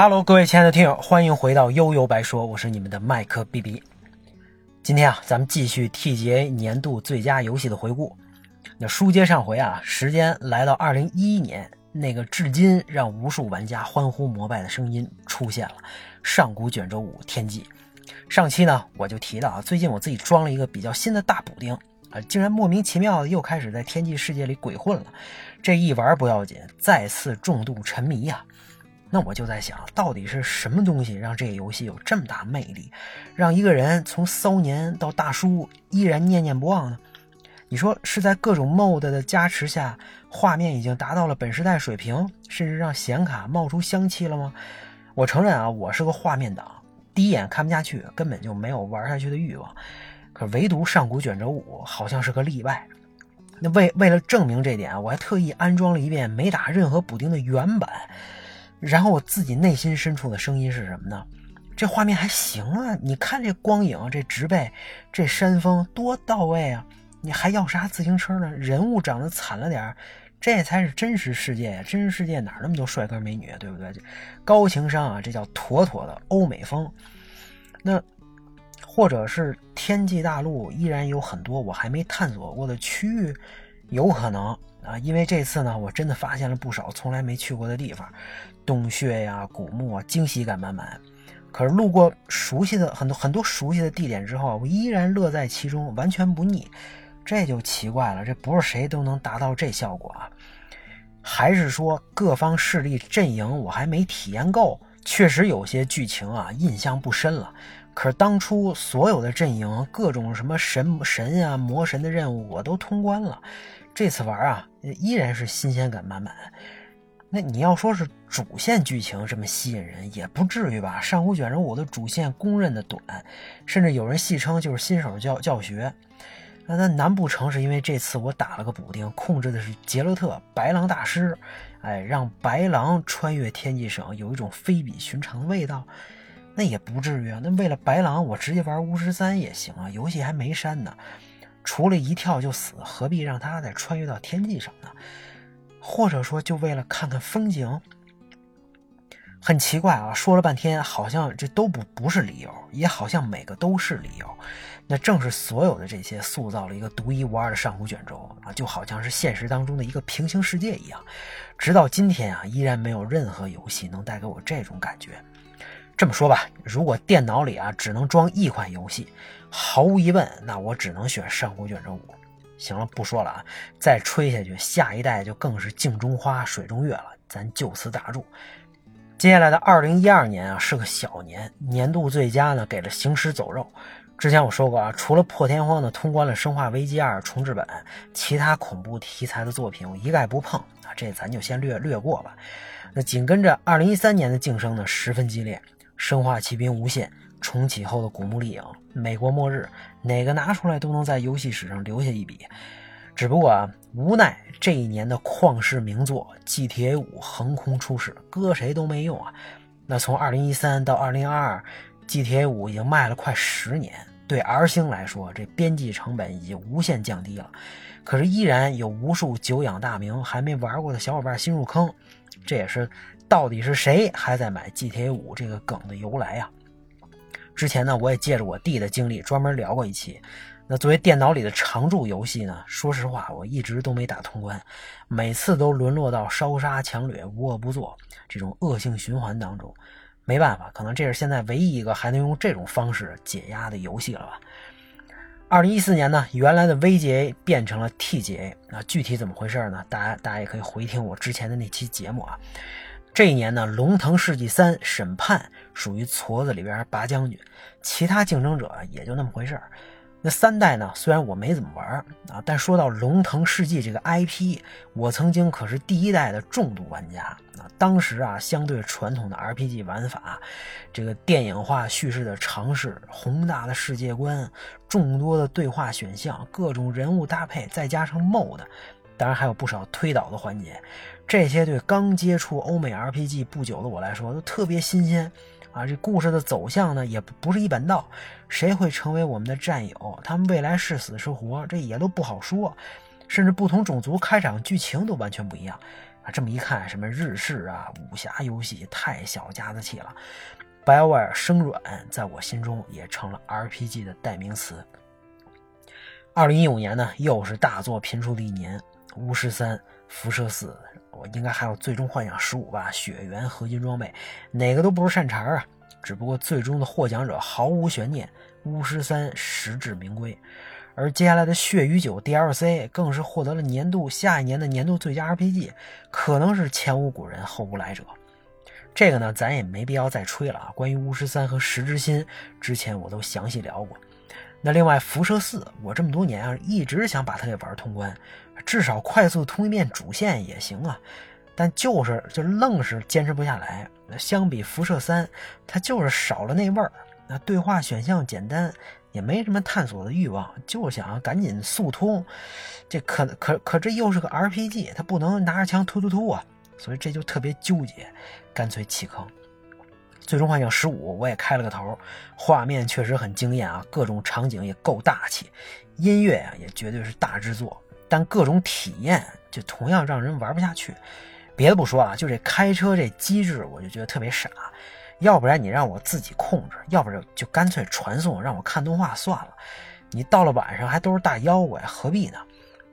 Hello，各位亲爱的听友，欢迎回到悠悠白说，我是你们的麦克 BB。今天啊，咱们继续 TGA 年度最佳游戏的回顾。那书接上回啊，时间来到二零一一年，那个至今让无数玩家欢呼膜拜的声音出现了——上古卷轴五天际。上期呢，我就提到啊，最近我自己装了一个比较新的大补丁啊，竟然莫名其妙的又开始在天际世界里鬼混了。这一玩不要紧，再次重度沉迷呀。那我就在想，到底是什么东西让这个游戏有这么大魅力，让一个人从骚年到大叔依然念念不忘呢？你说是在各种 mod 的加持下，画面已经达到了本时代水平，甚至让显卡冒出香气了吗？我承认啊，我是个画面党，第一眼看不下去，根本就没有玩下去的欲望。可唯独上古卷轴五好像是个例外。那为为了证明这点，我还特意安装了一遍没打任何补丁的原版。然后我自己内心深处的声音是什么呢？这画面还行啊，你看这光影，这植被，这山峰多到位啊！你还要啥自行车呢？人物长得惨了点这才是真实世界呀！真实世界哪那么多帅哥美女，对不对？高情商啊，这叫妥妥的欧美风。那或者是天际大陆依然有很多我还没探索过的区域，有可能啊，因为这次呢，我真的发现了不少从来没去过的地方。洞穴呀，古墓啊，惊喜感满满。可是路过熟悉的很多很多熟悉的地点之后，我依然乐在其中，完全不腻。这就奇怪了，这不是谁都能达到这效果啊？还是说各方势力阵营我还没体验够？确实有些剧情啊印象不深了。可是当初所有的阵营，各种什么神神啊、魔神的任务我都通关了。这次玩啊，依然是新鲜感满满。那你要说是主线剧情这么吸引人，也不至于吧？上古卷轴五的主线公认的短，甚至有人戏称就是新手教教学。那那难不成是因为这次我打了个补丁，控制的是杰洛特白狼大师，哎，让白狼穿越天际省有一种非比寻常的味道？那也不至于啊。那为了白狼，我直接玩巫师三也行啊，游戏还没删呢。除了一跳就死，何必让他再穿越到天际上呢？或者说，就为了看看风景，很奇怪啊！说了半天，好像这都不不是理由，也好像每个都是理由。那正是所有的这些，塑造了一个独一无二的上古卷轴啊，就好像是现实当中的一个平行世界一样。直到今天啊，依然没有任何游戏能带给我这种感觉。这么说吧，如果电脑里啊只能装一款游戏，毫无疑问，那我只能选上古卷轴五。行了，不说了啊！再吹下去，下一代就更是镜中花、水中月了。咱就此打住。接下来的二零一二年啊，是个小年，年度最佳呢给了《行尸走肉》。之前我说过啊，除了破天荒的通关了《生化危机二》重置本，其他恐怖题材的作品我一概不碰啊，这咱就先略略过吧。那紧跟着二零一三年的竞争呢，十分激烈，《生化奇兵：无限》。重启后的古墓丽影、美国末日，哪个拿出来都能在游戏史上留下一笔。只不过啊，无奈这一年的旷世名作《GTA 5》横空出世，搁谁都没用啊。那从2013到2022，《GTA 5》已经卖了快十年，对 R 星来说，这编辑成本已经无限降低了。可是依然有无数久仰大名还没玩过的小伙伴新入坑，这也是到底是谁还在买《GTA 5》这个梗的由来呀。之前呢，我也借着我弟的经历专门聊过一期。那作为电脑里的常驻游戏呢，说实话，我一直都没打通关，每次都沦落到烧杀抢掠、无恶不作这种恶性循环当中。没办法，可能这是现在唯一一个还能用这种方式解压的游戏了吧。二零一四年呢，原来的 VGA 变成了 TGA，那具体怎么回事呢？大家大家也可以回听我之前的那期节目啊。这一年呢，《龙腾世纪三：审判》属于矬子里边拔将军，其他竞争者也就那么回事儿。那三代呢，虽然我没怎么玩啊，但说到《龙腾世纪》这个 IP，我曾经可是第一代的重度玩家啊。当时啊，相对传统的 RPG 玩法，这个电影化叙事的尝试，宏大的世界观，众多的对话选项，各种人物搭配，再加上 MOD。当然还有不少推导的环节，这些对刚接触欧美 RPG 不久的我来说都特别新鲜啊！这故事的走向呢，也不是一本道，谁会成为我们的战友，他们未来是死是活，这也都不好说。甚至不同种族开场剧情都完全不一样，啊。这么一看，什么日式啊、武侠游戏太小家子气了。BioWare 生软在我心中也成了 RPG 的代名词。二零一五年呢，又是大作频出的一年，《巫师三》《辐射四》，我应该还有《最终幻想十五》吧，《血缘》合金装备，哪个都不是善茬啊。只不过最终的获奖者毫无悬念，《巫师三》实至名归。而接下来的《血与酒》DLC 更是获得了年度下一年的年度最佳 RPG，可能是前无古人后无来者。这个呢，咱也没必要再吹了啊。关于巫师三和十之心，之前我都详细聊过。那另外，辐射四，我这么多年啊，一直想把它给玩通关，至少快速通一遍主线也行啊。但就是就愣是坚持不下来。相比辐射三，它就是少了那味儿。那对话选项简单，也没什么探索的欲望，就想赶紧速通。这可可可这又是个 RPG，它不能拿着枪突突突啊。所以这就特别纠结，干脆弃坑。最终幻想十五我也开了个头，画面确实很惊艳啊，各种场景也够大气，音乐啊也绝对是大制作，但各种体验就同样让人玩不下去。别的不说啊，就这开车这机制，我就觉得特别傻。要不然你让我自己控制，要不然就干脆传送让我看动画算了。你到了晚上还都是大妖怪，何必呢？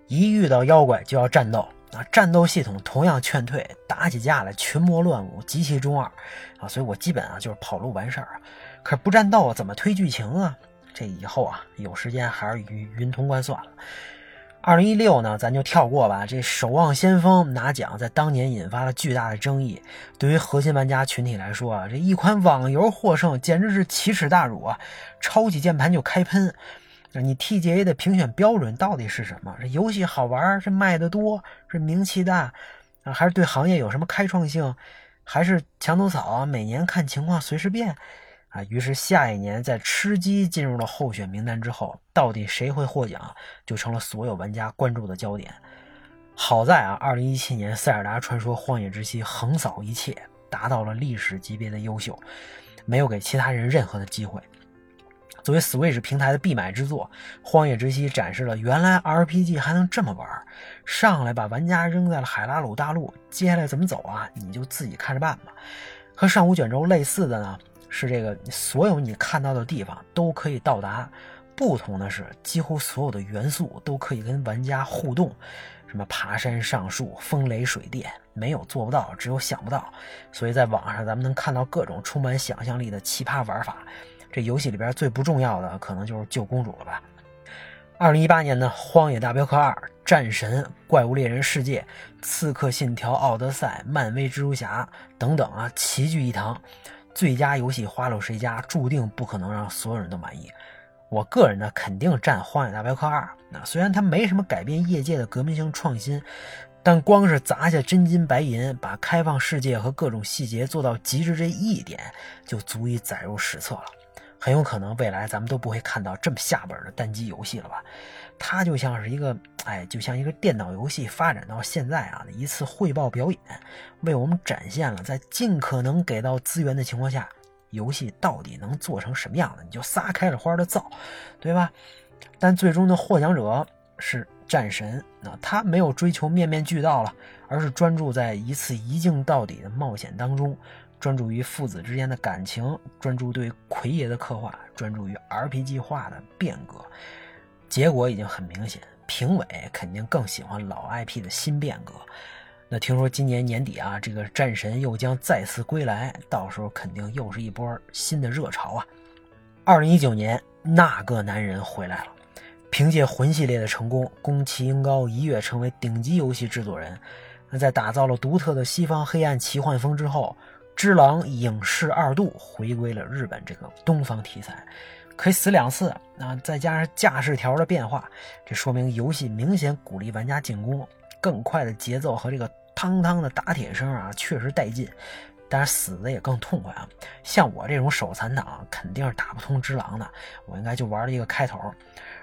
一遇到妖怪就要战斗。啊，战斗系统同样劝退，打起架来群魔乱舞，极其中二啊！所以我基本啊就是跑路完事儿啊。可是不战斗怎么推剧情啊？这以后啊有时间还是云云通关算了。二零一六呢，咱就跳过吧。这《守望先锋》拿奖在当年引发了巨大的争议，对于核心玩家群体来说啊，这一款网游获胜简直是奇耻大辱啊！抄起键盘就开喷。你 TGA 的评选标准到底是什么？这游戏好玩，是卖的多，是名气大，还是对行业有什么开创性？还是墙头草？每年看情况随时变啊。于是下一年在吃鸡进入了候选名单之后，到底谁会获奖，就成了所有玩家关注的焦点。好在啊，二零一七年《塞尔达传说：荒野之息》横扫一切，达到了历史级别的优秀，没有给其他人任何的机会。作为 Switch 平台的必买之作，《荒野之息》展示了原来 RPG 还能这么玩，上来把玩家扔在了海拉鲁大陆，接下来怎么走啊？你就自己看着办吧。和上古卷轴类似的呢，是这个所有你看到的地方都可以到达，不同的是，几乎所有的元素都可以跟玩家互动，什么爬山、上树、风雷、水电，没有做不到，只有想不到。所以在网上咱们能看到各种充满想象力的奇葩玩法。这游戏里边最不重要的可能就是救公主了吧。二零一八年呢，《荒野大镖客二》《战神》《怪物猎人世界》《刺客信条：奥德赛》《漫威蜘蛛侠》等等啊，齐聚一堂，最佳游戏花落谁家，注定不可能让所有人都满意。我个人呢，肯定占《荒野大镖客二》。那虽然它没什么改变业界的革命性创新，但光是砸下真金白银，把开放世界和各种细节做到极致这一点，就足以载入史册了。很有可能未来咱们都不会看到这么下本的单机游戏了吧？它就像是一个，哎，就像一个电脑游戏发展到现在啊的一次汇报表演，为我们展现了在尽可能给到资源的情况下，游戏到底能做成什么样的，你就撒开了花的造，对吧？但最终的获奖者是战神，那他没有追求面面俱到了，而是专注在一次一镜到底的冒险当中。专注于父子之间的感情，专注对奎爷的刻画，专注于 RPG 化的变革，结果已经很明显，评委肯定更喜欢老 IP 的新变革。那听说今年年底啊，这个战神又将再次归来，到时候肯定又是一波新的热潮啊！二零一九年，那个男人回来了，凭借魂系列的成功，宫崎英高一跃成为顶级游戏制作人。那在打造了独特的西方黑暗奇幻风之后。只狼影视二度回归了日本这个东方题材，可以死两次啊！再加上架势条的变化，这说明游戏明显鼓励玩家进攻，更快的节奏和这个汤汤的打铁声啊，确实带劲。但是死的也更痛快啊！像我这种手残党，肯定是打不通只狼的。我应该就玩了一个开头，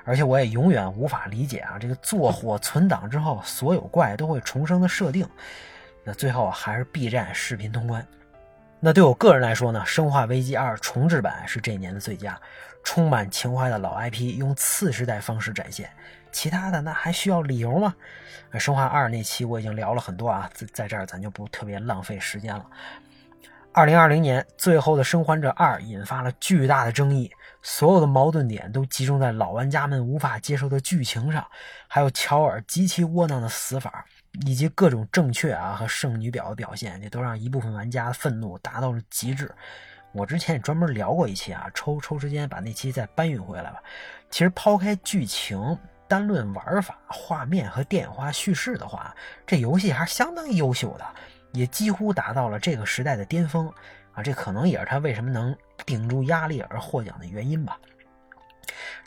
而且我也永远无法理解啊，这个做火存档之后，所有怪都会重生的设定。那最后还是 B 站视频通关。那对我个人来说呢，《生化危机二》重置版是这一年的最佳，充满情怀的老 IP 用次时代方式展现，其他的那还需要理由吗？生化二那期我已经聊了很多啊，在在这儿咱就不特别浪费时间了。二零二零年，最后的《生还者二》引发了巨大的争议，所有的矛盾点都集中在老玩家们无法接受的剧情上，还有乔尔极其窝囊的死法，以及各种正确啊和圣女婊的表现，这都让一部分玩家愤怒达到了极致。我之前也专门聊过一期啊，抽抽时间把那期再搬运回来吧。其实抛开剧情，单论玩法、画面和电影化叙事的话，这游戏还是相当优秀的。也几乎达到了这个时代的巅峰啊！这可能也是他为什么能顶住压力而获奖的原因吧。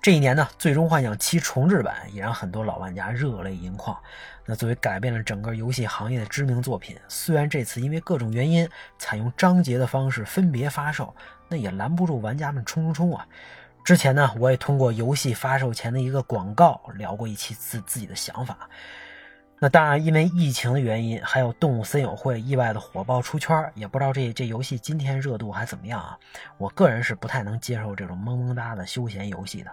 这一年呢，《最终幻想七重置版》也让很多老玩家热泪盈眶。那作为改变了整个游戏行业的知名作品，虽然这次因为各种原因采用章节的方式分别发售，那也拦不住玩家们冲冲冲啊！之前呢，我也通过游戏发售前的一个广告聊过一期自自己的想法。那当然，因为疫情的原因，还有动物森友会意外的火爆出圈，也不知道这这游戏今天热度还怎么样啊？我个人是不太能接受这种萌萌哒的休闲游戏的。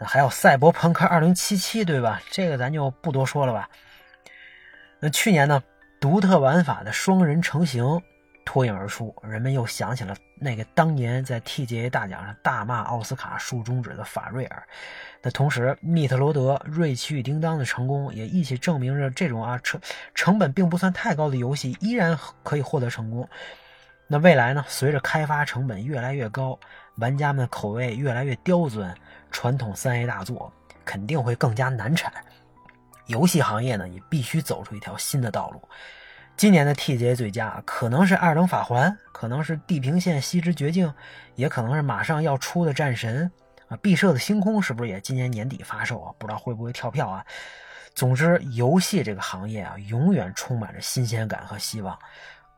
还有赛博朋克二零七七对吧？这个咱就不多说了吧。那去年呢，独特玩法的双人成型。脱颖而出，人们又想起了那个当年在 TGA 大奖上大骂奥斯卡竖中指的法瑞尔。那同时，密特罗德、瑞奇与叮当的成功也一起证明着这种啊成成本并不算太高的游戏依然可以获得成功。那未来呢？随着开发成本越来越高，玩家们口味越来越刁钻，传统三 A 大作肯定会更加难产。游戏行业呢，也必须走出一条新的道路。今年的 TGA 最佳可能是《二等法环》，可能是《地平线：西之绝境》，也可能是马上要出的《战神》啊，《毕设的星空》是不是也今年年底发售啊？不知道会不会跳票啊？总之，游戏这个行业啊，永远充满着新鲜感和希望。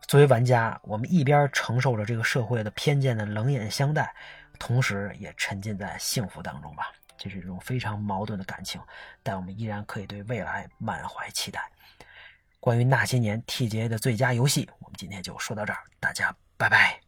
作为玩家，我们一边承受着这个社会的偏见的冷眼相待，同时也沉浸在幸福当中吧。这是一种非常矛盾的感情，但我们依然可以对未来满怀期待。关于那些年 TGA 的最佳游戏，我们今天就说到这儿，大家拜拜。